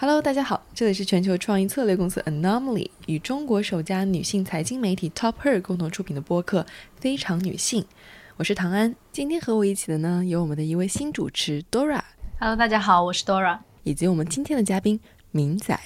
Hello，大家好，这里是全球创意策略公司 Anomaly 与中国首家女性财经媒体 Top Her 共同出品的播客《非常女性》，我是唐安。今天和我一起的呢，有我们的一位新主持 Dora。Hello，大家好，我是 Dora，以及我们今天的嘉宾明仔。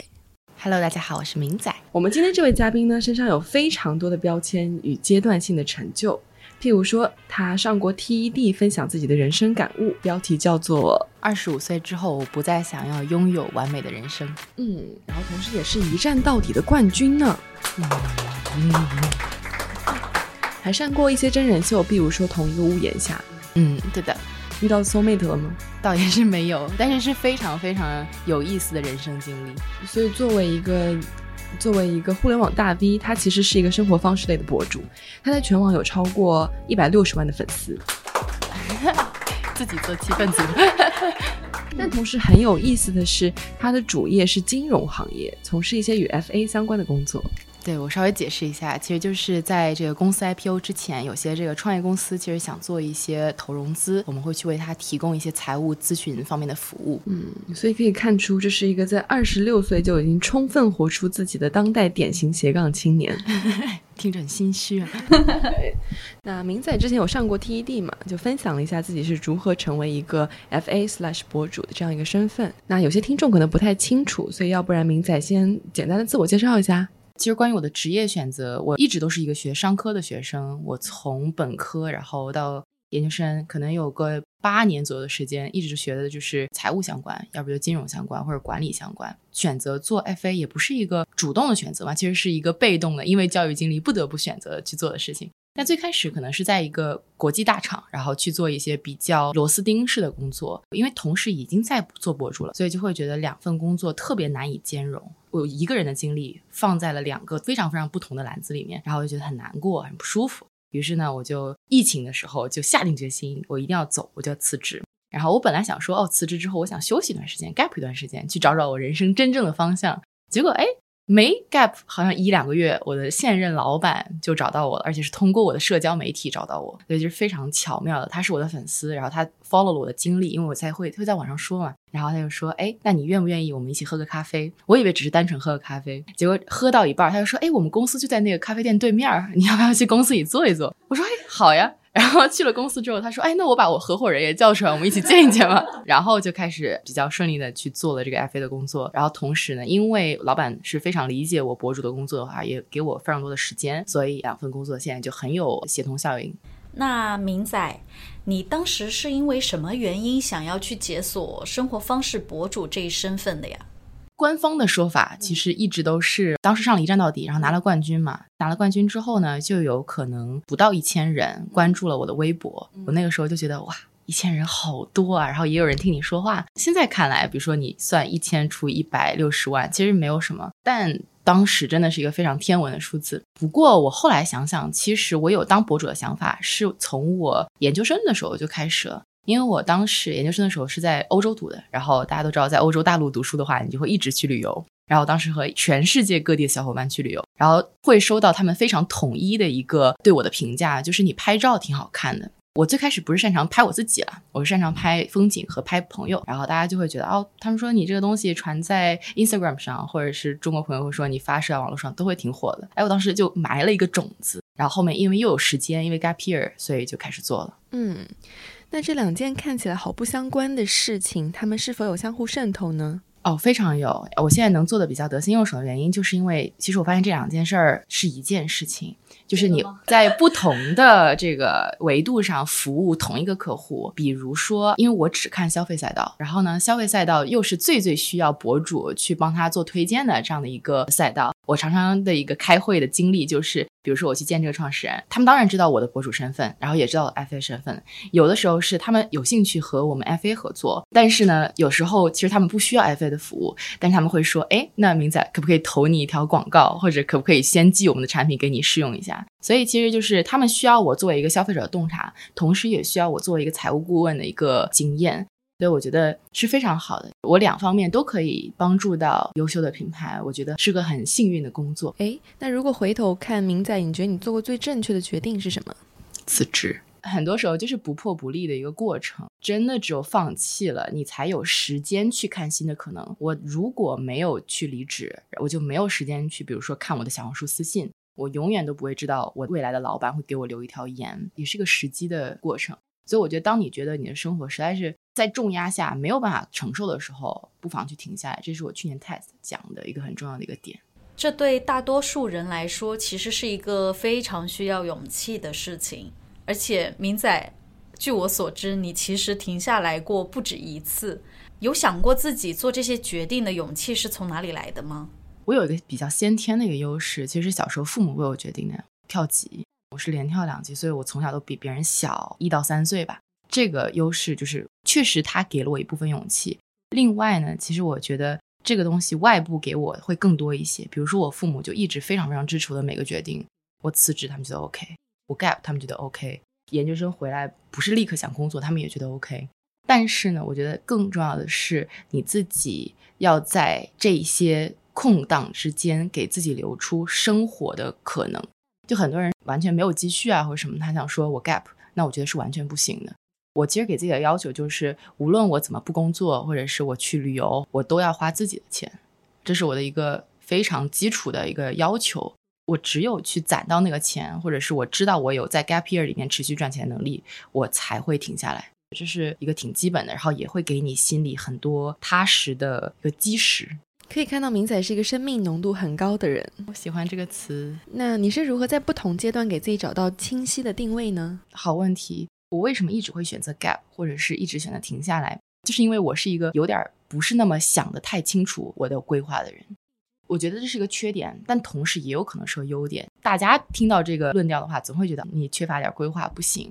Hello，大家好，我是明仔。我们今天这位嘉宾呢，身上有非常多的标签与阶段性的成就。譬如说，他上过 TED 分享自己的人生感悟，标题叫做“二十五岁之后，我不再想要拥有完美的人生”。嗯，然后同时也是一战到底的冠军呢。嗯，还上过一些真人秀，譬如说《同一个屋檐下》。嗯，对的。遇到 soul mate 了吗？倒也是没有，但是是非常非常有意思的人生经历。所以作为一个。作为一个互联网大 V，他其实是一个生活方式类的博主，他在全网有超过一百六十万的粉丝，自己做气氛组。但同时很有意思的是，他的主业是金融行业，从事一些与 FA 相关的工作。对我稍微解释一下，其实就是在这个公司 IPO 之前，有些这个创业公司其实想做一些投融资，我们会去为他提供一些财务咨询方面的服务。嗯，所以可以看出，这是一个在二十六岁就已经充分活出自己的当代典型斜杠青年，听着很心虚啊。那明仔之前有上过 TED 嘛，就分享了一下自己是如何成为一个 FA slash 博主的这样一个身份。那有些听众可能不太清楚，所以要不然明仔先简单的自我介绍一下。其实关于我的职业选择，我一直都是一个学商科的学生。我从本科然后到研究生，可能有个八年左右的时间，一直学的就是财务相关，要不就金融相关或者管理相关。选择做 FA 也不是一个主动的选择嘛，其实是一个被动的，因为教育经历不得不选择去做的事情。但最开始可能是在一个国际大厂，然后去做一些比较螺丝钉式的工作，因为同事已经在做博主了，所以就会觉得两份工作特别难以兼容。我一个人的精力放在了两个非常非常不同的篮子里面，然后我就觉得很难过、很不舒服。于是呢，我就疫情的时候就下定决心，我一定要走，我就要辞职。然后我本来想说，哦，辞职之后我想休息一段时间，gap 一段时间，去找找我人生真正的方向。结果，哎。没 gap，好像一两个月，我的现任老板就找到我了，而且是通过我的社交媒体找到我，所以就是非常巧妙的。他是我的粉丝，然后他 follow 了我的经历，因为我才会会在网上说嘛，然后他就说，哎，那你愿不愿意我们一起喝个咖啡？我以为只是单纯喝个咖啡，结果喝到一半，他就说，哎，我们公司就在那个咖啡店对面，你要不要去公司里坐一坐？我说，哎，好呀。然后去了公司之后，他说：“哎，那我把我合伙人也叫出来，我们一起见一见吧。”然后就开始比较顺利的去做了这个 FA 的工作。然后同时呢，因为老板是非常理解我博主的工作的话，也给我非常多的时间，所以两份工作现在就很有协同效应。那明仔，你当时是因为什么原因想要去解锁生活方式博主这一身份的呀？官方的说法其实一直都是，当时上了一站到底，然后拿了冠军嘛。拿了冠军之后呢，就有可能不到一千人关注了我的微博。我那个时候就觉得哇，一千人好多啊，然后也有人听你说话。现在看来，比如说你算一千除一百六十万，其实没有什么，但当时真的是一个非常天文的数字。不过我后来想想，其实我有当博主的想法，是从我研究生的时候就开始了。因为我当时研究生的时候是在欧洲读的，然后大家都知道，在欧洲大陆读书的话，你就会一直去旅游。然后当时和全世界各地的小伙伴去旅游，然后会收到他们非常统一的一个对我的评价，就是你拍照挺好看的。我最开始不是擅长拍我自己了，我是擅长拍风景和拍朋友。然后大家就会觉得，哦，他们说你这个东西传在 Instagram 上，或者是中国朋友会说你发社交网络上都会挺火的。哎，我当时就埋了一个种子。然后后面因为又有时间，因为 gap year，所以就开始做了。嗯。那这两件看起来毫不相关的事情，他们是否有相互渗透呢？哦，非常有。我现在能做的比较得心应手的原因，就是因为其实我发现这两件事儿是一件事情，就是你在不同的这个维度上服务同一个客户。比如说，因为我只看消费赛道，然后呢，消费赛道又是最最需要博主去帮他做推荐的这样的一个赛道。我常常的一个开会的经历就是，比如说我去见这个创始人，他们当然知道我的博主身份，然后也知道 FA 身份。有的时候是他们有兴趣和我们 FA 合作，但是呢，有时候其实他们不需要 FA 的服务，但是他们会说，哎，那明仔可不可以投你一条广告，或者可不可以先寄我们的产品给你试用一下？所以其实就是他们需要我作为一个消费者的洞察，同时也需要我作为一个财务顾问的一个经验。所以我觉得是非常好的，我两方面都可以帮助到优秀的品牌，我觉得是个很幸运的工作。哎，那如果回头看明仔，你觉得你做过最正确的决定是什么？辞职。很多时候就是不破不立的一个过程。真的只有放弃了，你才有时间去看新的可能。我如果没有去离职，我就没有时间去，比如说看我的小红书私信，我永远都不会知道我未来的老板会给我留一条言，也是一个时机的过程。所以我觉得，当你觉得你的生活实在是在重压下没有办法承受的时候，不妨去停下来。这是我去年 test 讲的一个很重要的一个点。这对大多数人来说，其实是一个非常需要勇气的事情。而且，明仔，据我所知，你其实停下来过不止一次。有想过自己做这些决定的勇气是从哪里来的吗？我有一个比较先天的一个优势，其实小时候父母为我决定的，跳级。我是连跳两级，所以我从小都比别人小一到三岁吧。这个优势就是确实他给了我一部分勇气。另外呢，其实我觉得这个东西外部给我会更多一些。比如说我父母就一直非常非常支持我的每个决定。我辞职他们觉得 OK，我 gap 他们觉得 OK，研究生回来不是立刻想工作，他们也觉得 OK。但是呢，我觉得更重要的是你自己要在这些空档之间给自己留出生活的可能。就很多人完全没有积蓄啊，或者什么，他想说我 gap，那我觉得是完全不行的。我其实给自己的要求就是，无论我怎么不工作，或者是我去旅游，我都要花自己的钱，这是我的一个非常基础的一个要求。我只有去攒到那个钱，或者是我知道我有在 gap year 里面持续赚钱能力，我才会停下来。这是一个挺基本的，然后也会给你心里很多踏实的一个基石。可以看到，明仔是一个生命浓度很高的人。我喜欢这个词。那你是如何在不同阶段给自己找到清晰的定位呢？好问题。我为什么一直会选择 gap，或者是一直选择停下来？就是因为我是一个有点不是那么想的太清楚我的规划的人。我觉得这是一个缺点，但同时也有可能是个优点。大家听到这个论调的话，总会觉得你缺乏点规划不行。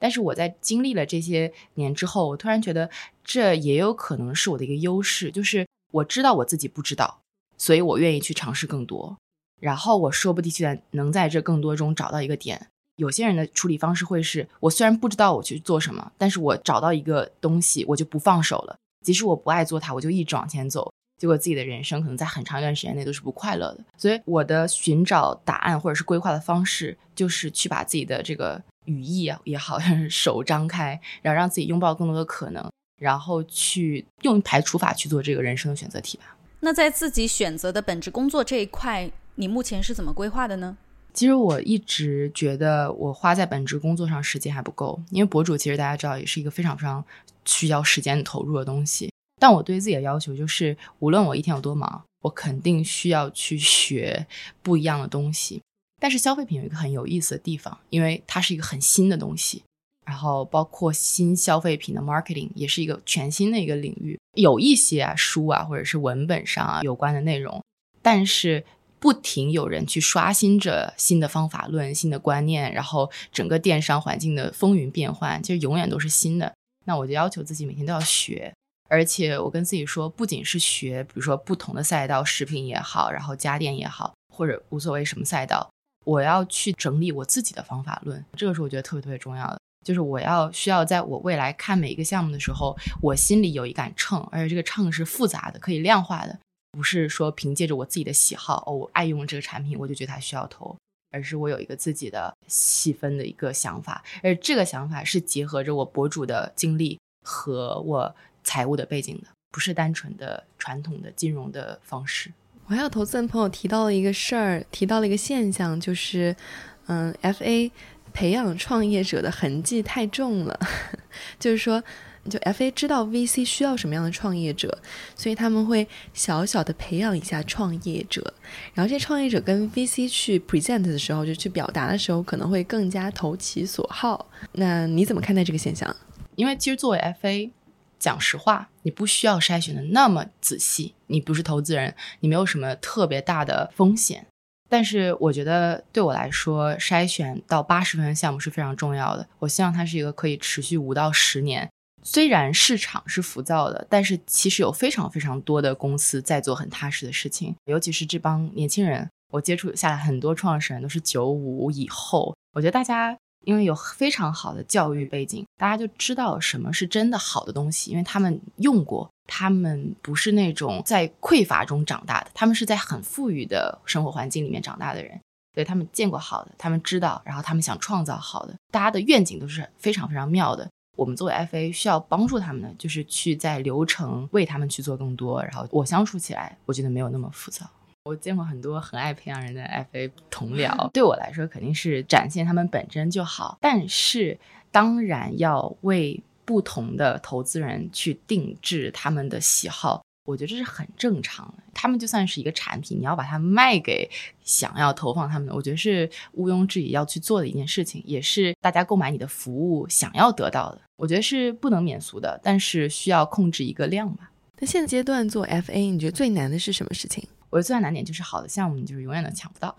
但是我在经历了这些年之后，我突然觉得这也有可能是我的一个优势，就是。我知道我自己不知道，所以我愿意去尝试更多。然后我说不定现在能在这更多中找到一个点。有些人的处理方式会是：我虽然不知道我去做什么，但是我找到一个东西，我就不放手了。即使我不爱做它，我就一直往前走。结果自己的人生可能在很长一段时间内都是不快乐的。所以我的寻找答案或者是规划的方式，就是去把自己的这个羽翼也好，手张开，然后让自己拥抱更多的可能。然后去用排除法去做这个人生的选择题吧。那在自己选择的本职工作这一块，你目前是怎么规划的呢？其实我一直觉得我花在本职工作上时间还不够，因为博主其实大家知道也是一个非常非常需要时间投入的东西。但我对自己的要求就是，无论我一天有多忙，我肯定需要去学不一样的东西。但是消费品有一个很有意思的地方，因为它是一个很新的东西。然后包括新消费品的 marketing 也是一个全新的一个领域，有一些啊书啊或者是文本上啊有关的内容，但是不停有人去刷新着新的方法论、新的观念，然后整个电商环境的风云变幻，其实永远都是新的。那我就要求自己每天都要学，而且我跟自己说，不仅是学，比如说不同的赛道，食品也好，然后家电也好，或者无所谓什么赛道，我要去整理我自己的方法论，这个是我觉得特别特别重要的。就是我要需要在我未来看每一个项目的时候，我心里有一杆秤，而且这个秤是复杂的，可以量化的，不是说凭借着我自己的喜好，哦，我爱用这个产品，我就觉得它需要投，而是我有一个自己的细分的一个想法，而这个想法是结合着我博主的经历和我财务的背景的，不是单纯的传统的金融的方式。我还有投资人朋友提到了一个事儿，提到了一个现象，就是，嗯，FA。培养创业者的痕迹太重了，就是说，就 FA 知道 VC 需要什么样的创业者，所以他们会小小的培养一下创业者，然后这些创业者跟 VC 去 present 的时候，就去表达的时候，可能会更加投其所好。那你怎么看待这个现象？因为其实作为 FA，讲实话，你不需要筛选的那么仔细，你不是投资人，你没有什么特别大的风险。但是我觉得对我来说，筛选到八十分的项目是非常重要的。我希望它是一个可以持续五到十年。虽然市场是浮躁的，但是其实有非常非常多的公司在做很踏实的事情。尤其是这帮年轻人，我接触下来很多创始人都是九五以后。我觉得大家。因为有非常好的教育背景，大家就知道什么是真的好的东西，因为他们用过，他们不是那种在匮乏中长大的，他们是在很富裕的生活环境里面长大的人，对他们见过好的，他们知道，然后他们想创造好的，大家的愿景都是非常非常妙的。我们作为 FA 需要帮助他们的，就是去在流程为他们去做更多，然后我相处起来，我觉得没有那么浮躁。我见过很多很爱培养人的 FA 同僚，对我来说肯定是展现他们本真就好，但是当然要为不同的投资人去定制他们的喜好。我觉得这是很正常的，他们就算是一个产品，你要把它卖给想要投放他们的，我觉得是毋庸置疑要去做的一件事情，也是大家购买你的服务想要得到的。我觉得是不能免俗的，但是需要控制一个量吧。那现阶段做 FA，你觉得最难的是什么事情？我觉得最大难点就是好的项目你就是永远都抢不到，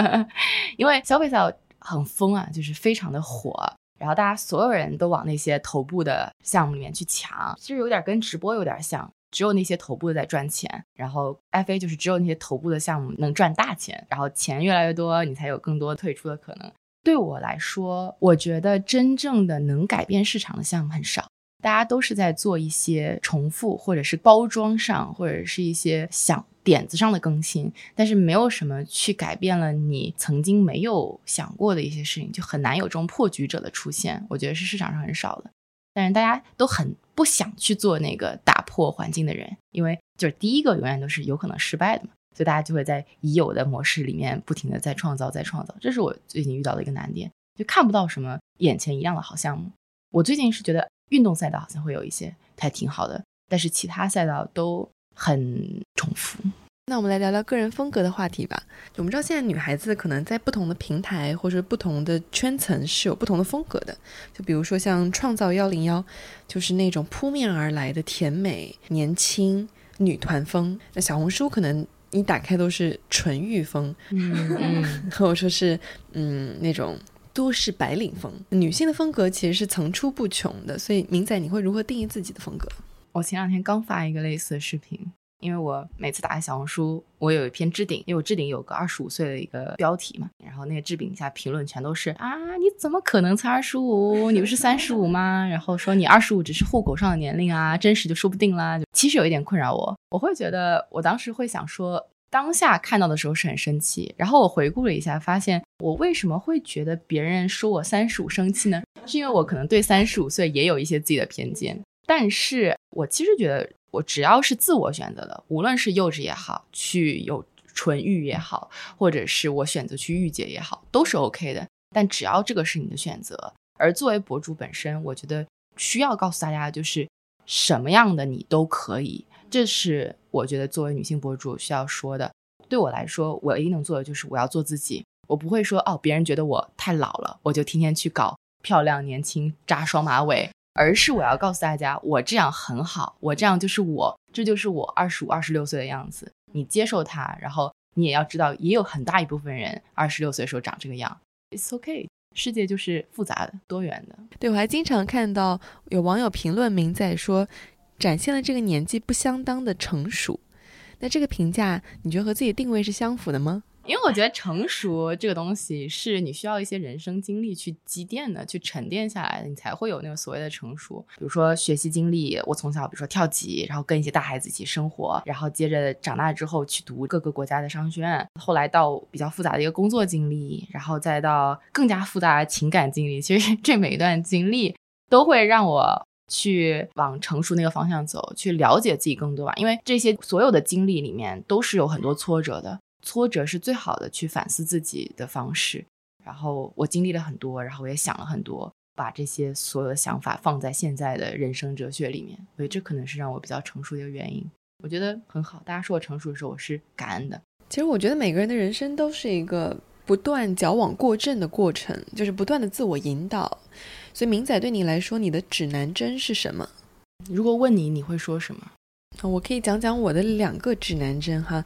因为消费赛很疯啊，就是非常的火，然后大家所有人都往那些头部的项目里面去抢，其实有点跟直播有点像。只有那些头部的在赚钱，然后 FA 就是只有那些头部的项目能赚大钱，然后钱越来越多，你才有更多退出的可能。对我来说，我觉得真正的能改变市场的项目很少，大家都是在做一些重复，或者是包装上，或者是一些想点子上的更新，但是没有什么去改变了你曾经没有想过的一些事情，就很难有这种破局者的出现。我觉得是市场上很少的。但是大家都很不想去做那个打破环境的人，因为就是第一个永远都是有可能失败的嘛，所以大家就会在已有的模式里面不停的在创造，在创造。这是我最近遇到的一个难点，就看不到什么眼前一亮的好项目。我最近是觉得运动赛道好像会有一些还挺好的，但是其他赛道都很重复。那我们来聊聊个人风格的话题吧。我们知道现在女孩子可能在不同的平台或者不同的圈层是有不同的风格的。就比如说像创造幺零幺，就是那种扑面而来的甜美、年轻女团风。那小红书可能你打开都是纯欲风，嗯，或者说是嗯那种都市白领风。女性的风格其实是层出不穷的。所以明仔，你会如何定义自己的风格？我前两天刚发一个类似的视频。因为我每次打开小红书，我有一篇置顶，因为我置顶有个二十五岁的一个标题嘛，然后那个置顶下评论全都是啊，你怎么可能才二十五？你不是三十五吗？然后说你二十五只是户口上的年龄啊，真实就说不定啦。其实有一点困扰我，我会觉得我当时会想说，当下看到的时候是很生气，然后我回顾了一下，发现我为什么会觉得别人说我三十五生气呢？是因为我可能对三十五岁也有一些自己的偏见，但是我其实觉得。我只要是自我选择的，无论是幼稚也好，去有纯欲也好，或者是我选择去御姐也好，都是 OK 的。但只要这个是你的选择，而作为博主本身，我觉得需要告诉大家的，就是什么样的你都可以。这是我觉得作为女性博主需要说的。对我来说，我唯一能做的就是我要做自己，我不会说哦，别人觉得我太老了，我就天天去搞漂亮、年轻、扎双马尾。而是我要告诉大家，我这样很好，我这样就是我，这就是我二十五、二十六岁的样子。你接受它，然后你也要知道，也有很大一部分人二十六岁的时候长这个样。It's okay，世界就是复杂的、多元的。对我还经常看到有网友评论明仔说，展现了这个年纪不相当的成熟。那这个评价，你觉得和自己定位是相符的吗？因为我觉得成熟这个东西是你需要一些人生经历去积淀的，去沉淀下来的，你才会有那个所谓的成熟。比如说学习经历，我从小比如说跳级，然后跟一些大孩子一起生活，然后接着长大之后去读各个国家的商学院，后来到比较复杂的一个工作经历，然后再到更加复杂的情感经历。其实 这每一段经历都会让我去往成熟那个方向走，去了解自己更多吧。因为这些所有的经历里面都是有很多挫折的。挫折是最好的去反思自己的方式。然后我经历了很多，然后我也想了很多，把这些所有的想法放在现在的人生哲学里面。所以这可能是让我比较成熟的一个原因。我觉得很好。大家说我成熟的时候，我是感恩的。其实我觉得每个人的人生都是一个不断矫枉过正的过程，就是不断的自我引导。所以明仔对你来说，你的指南针是什么？如果问你，你会说什么？我可以讲讲我的两个指南针哈。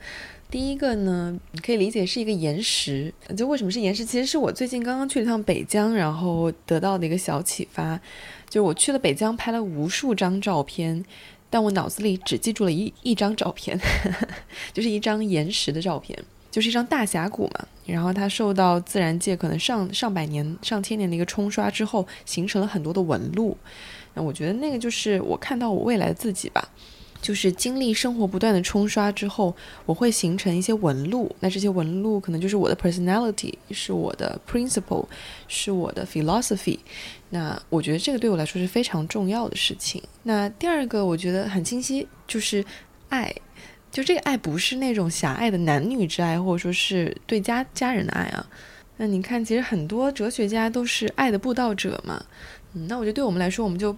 第一个呢，你可以理解是一个岩石。就为什么是岩石？其实是我最近刚刚去了趟北疆，然后得到的一个小启发。就我去了北疆，拍了无数张照片，但我脑子里只记住了一一张照片，就是一张岩石的照片，就是一张大峡谷嘛。然后它受到自然界可能上上百年、上千年的一个冲刷之后，形成了很多的纹路。那我觉得那个就是我看到我未来的自己吧。就是经历生活不断的冲刷之后，我会形成一些纹路。那这些纹路可能就是我的 personality，是我的 principle，是我的 philosophy。那我觉得这个对我来说是非常重要的事情。那第二个我觉得很清晰，就是爱。就这个爱不是那种狭隘的男女之爱，或者说是对家家人的爱啊。那你看，其实很多哲学家都是爱的布道者嘛。嗯，那我觉得对我们来说，我们就。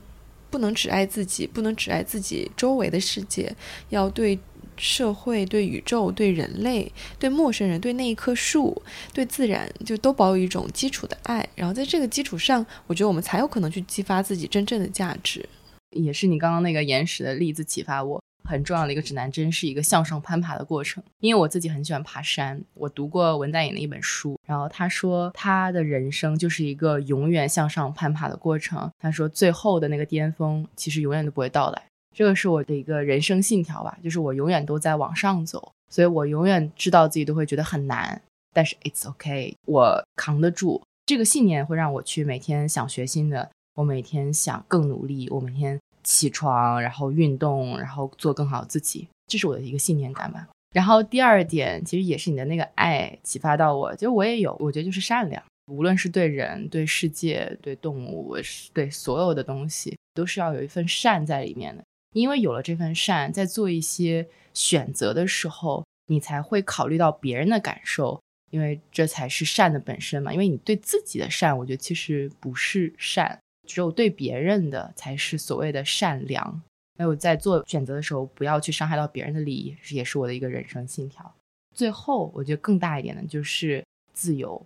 不能只爱自己，不能只爱自己周围的世界，要对社会、对宇宙、对人类、对陌生人、对那一棵树、对自然，就都保有一种基础的爱。然后在这个基础上，我觉得我们才有可能去激发自己真正的价值。也是你刚刚那个岩石的例子启发我。很重要的一个指南针是一个向上攀爬的过程，因为我自己很喜欢爬山。我读过文在寅的一本书，然后他说他的人生就是一个永远向上攀爬的过程。他说最后的那个巅峰其实永远都不会到来，这个是我的一个人生信条吧，就是我永远都在往上走，所以我永远知道自己都会觉得很难，但是 it's okay，我扛得住。这个信念会让我去每天想学新的，我每天想更努力，我每天。起床，然后运动，然后做更好自己，这是我的一个信念感吧。然后第二点，其实也是你的那个爱启发到我，其实我也有，我觉得就是善良，无论是对人、对世界、对动物，对所有的东西，都是要有一份善在里面的。因为有了这份善，在做一些选择的时候，你才会考虑到别人的感受，因为这才是善的本身嘛。因为你对自己的善，我觉得其实不是善。只有对别人的才是所谓的善良。还有在做选择的时候，不要去伤害到别人的利益，也是我的一个人生信条。最后，我觉得更大一点的就是自由，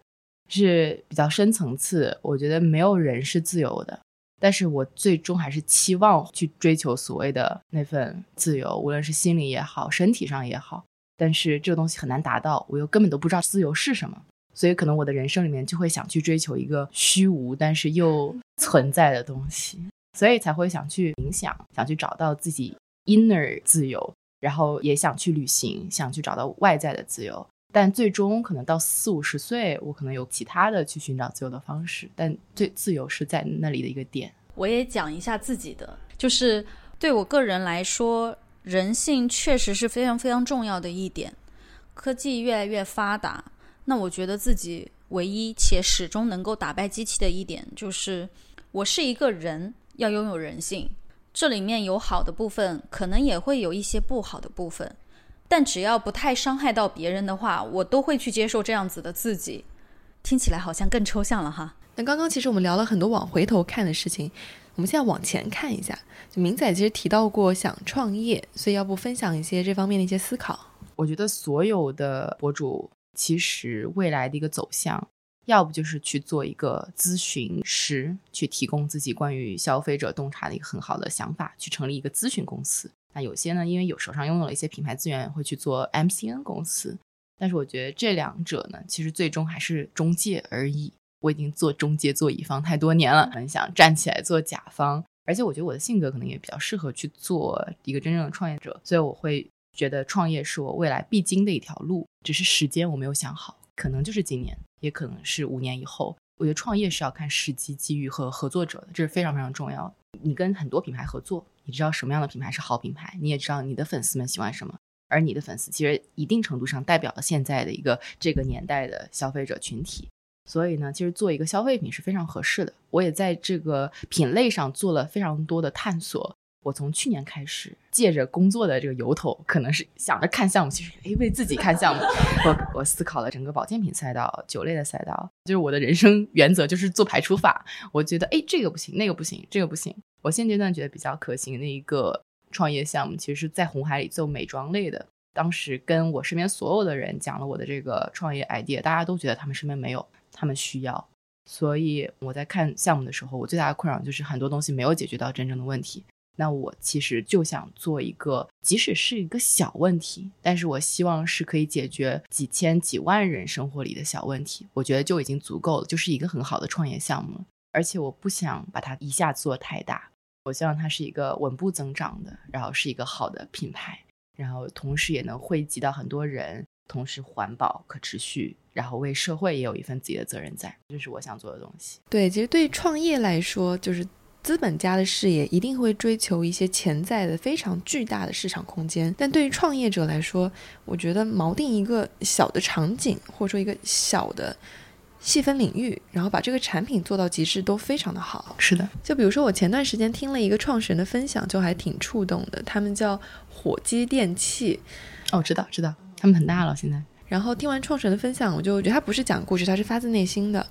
是比较深层次。我觉得没有人是自由的，但是我最终还是期望去追求所谓的那份自由，无论是心理也好，身体上也好。但是这个东西很难达到，我又根本都不知道自由是什么。所以，可能我的人生里面就会想去追求一个虚无但是又存在的东西，所以才会想去冥想，想去找到自己 inner 自由，然后也想去旅行，想去找到外在的自由。但最终可能到四五十岁，我可能有其他的去寻找自由的方式，但最自由是在那里的一个点。我也讲一下自己的，就是对我个人来说，人性确实是非常非常重要的一点。科技越来越发达。那我觉得自己唯一且始终能够打败机器的一点，就是我是一个人，要拥有人性。这里面有好的部分，可能也会有一些不好的部分，但只要不太伤害到别人的话，我都会去接受这样子的自己。听起来好像更抽象了哈。那刚刚其实我们聊了很多往回头看的事情，我们现在往前看一下。就明仔其实提到过想创业，所以要不分享一些这方面的一些思考？我觉得所有的博主。其实未来的一个走向，要不就是去做一个咨询师，去提供自己关于消费者洞察的一个很好的想法，去成立一个咨询公司。那有些呢，因为有手上拥有了一些品牌资源，会去做 MCN 公司。但是我觉得这两者呢，其实最终还是中介而已。我已经做中介、做乙方太多年了，很想站起来做甲方。而且我觉得我的性格可能也比较适合去做一个真正的创业者，所以我会。觉得创业是我未来必经的一条路，只是时间我没有想好，可能就是今年，也可能是五年以后。我觉得创业是要看时机、机遇和合作者的，这是非常非常重要。你跟很多品牌合作，你知道什么样的品牌是好品牌，你也知道你的粉丝们喜欢什么，而你的粉丝其实一定程度上代表了现在的一个这个年代的消费者群体。所以呢，其实做一个消费品是非常合适的。我也在这个品类上做了非常多的探索。我从去年开始，借着工作的这个由头，可能是想着看项目，其实诶为自己看项目。我我思考了整个保健品赛道、酒类的赛道，就是我的人生原则就是做排除法。我觉得诶这个不行，那个不行，这个不行。我现阶段觉得比较可行的一个创业项目，其实是在红海里做美妆类的。当时跟我身边所有的人讲了我的这个创业 idea，大家都觉得他们身边没有，他们需要。所以我在看项目的时候，我最大的困扰就是很多东西没有解决到真正的问题。那我其实就想做一个，即使是一个小问题，但是我希望是可以解决几千几万人生活里的小问题，我觉得就已经足够了，就是一个很好的创业项目。而且我不想把它一下做太大，我希望它是一个稳步增长的，然后是一个好的品牌，然后同时也能惠及到很多人，同时环保、可持续，然后为社会也有一份自己的责任在，这是我想做的东西。对，其实对创业来说，就是。资本家的视野一定会追求一些潜在的非常巨大的市场空间，但对于创业者来说，我觉得锚定一个小的场景，或者说一个小的细分领域，然后把这个产品做到极致都非常的好。是的，就比如说我前段时间听了一个创始人的分享，就还挺触动的。他们叫火鸡电器，哦，知道知道，他们很大了现在。然后听完创始人的分享，我就觉得他不是讲故事，他是发自内心的，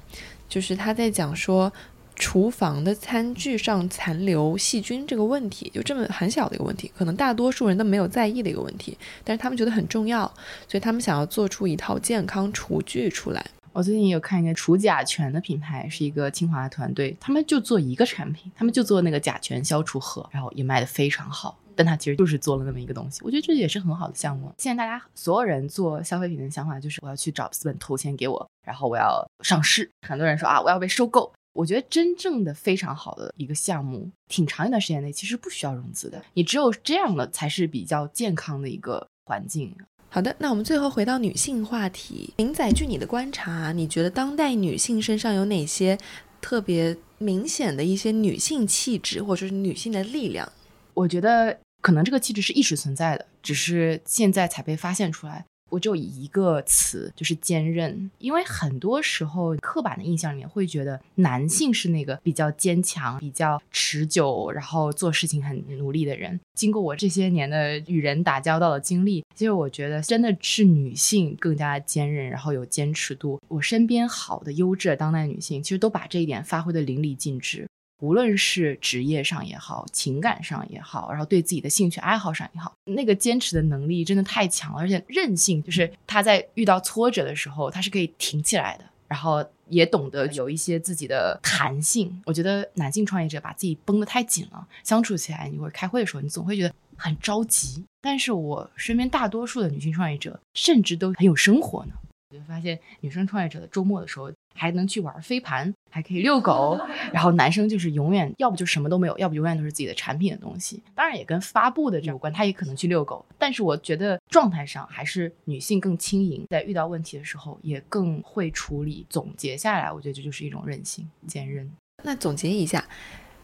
就是他在讲说。厨房的餐具上残留细菌这个问题，就这么很小的一个问题，可能大多数人都没有在意的一个问题，但是他们觉得很重要，所以他们想要做出一套健康厨具出来。我最近有看一个除甲醛的品牌，是一个清华团队，他们就做一个产品，他们就做那个甲醛消除盒，然后也卖的非常好。但他其实就是做了那么一个东西，我觉得这也是很好的项目。现在大家所有人做消费品的想法就是我要去找资本投钱给我，然后我要上市。很多人说啊，我要被收购。我觉得真正的非常好的一个项目，挺长一段时间内其实不需要融资的。你只有这样的才是比较健康的一个环境。好的，那我们最后回到女性话题，明仔，据你的观察，你觉得当代女性身上有哪些特别明显的一些女性气质，或者是女性的力量？我觉得可能这个气质是一直存在的，只是现在才被发现出来。我就一个词，就是坚韧。因为很多时候刻板的印象里面会觉得男性是那个比较坚强、比较持久，然后做事情很努力的人。经过我这些年的与人打交道的经历，其实我觉得真的是女性更加坚韧，然后有坚持度。我身边好的优质的当代女性，其实都把这一点发挥的淋漓尽致。无论是职业上也好，情感上也好，然后对自己的兴趣爱好上也好，那个坚持的能力真的太强了，而且韧性，就是他在遇到挫折的时候，他是可以挺起来的，然后也懂得有一些自己的弹性。我觉得男性创业者把自己绷得太紧了，相处起来，你会开会的时候，你总会觉得很着急。但是我身边大多数的女性创业者，甚至都很有生活呢。我就发现，女生创业者的周末的时候。还能去玩飞盘，还可以遛狗，然后男生就是永远要不就什么都没有，要不永远都是自己的产品的东西。当然也跟发布的这有关，他也可能去遛狗。但是我觉得状态上还是女性更轻盈，在遇到问题的时候也更会处理。总结下来，我觉得这就是一种韧性、坚韧。那总结一下，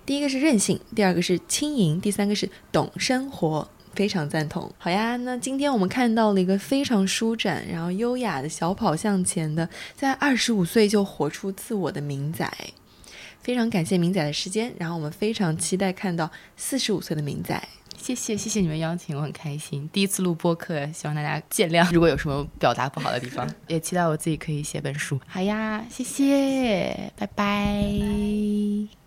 第一个是韧性，第二个是轻盈，第三个是懂生活。非常赞同。好呀，那今天我们看到了一个非常舒展，然后优雅的小跑向前的，在二十五岁就活出自我的明仔。非常感谢明仔的时间，然后我们非常期待看到四十五岁的明仔。谢谢，谢谢你们邀请，我很开心。第一次录播客，希望大家见谅。如果有什么表达不好的地方，也期待我自己可以写本书。好呀，谢谢，拜拜。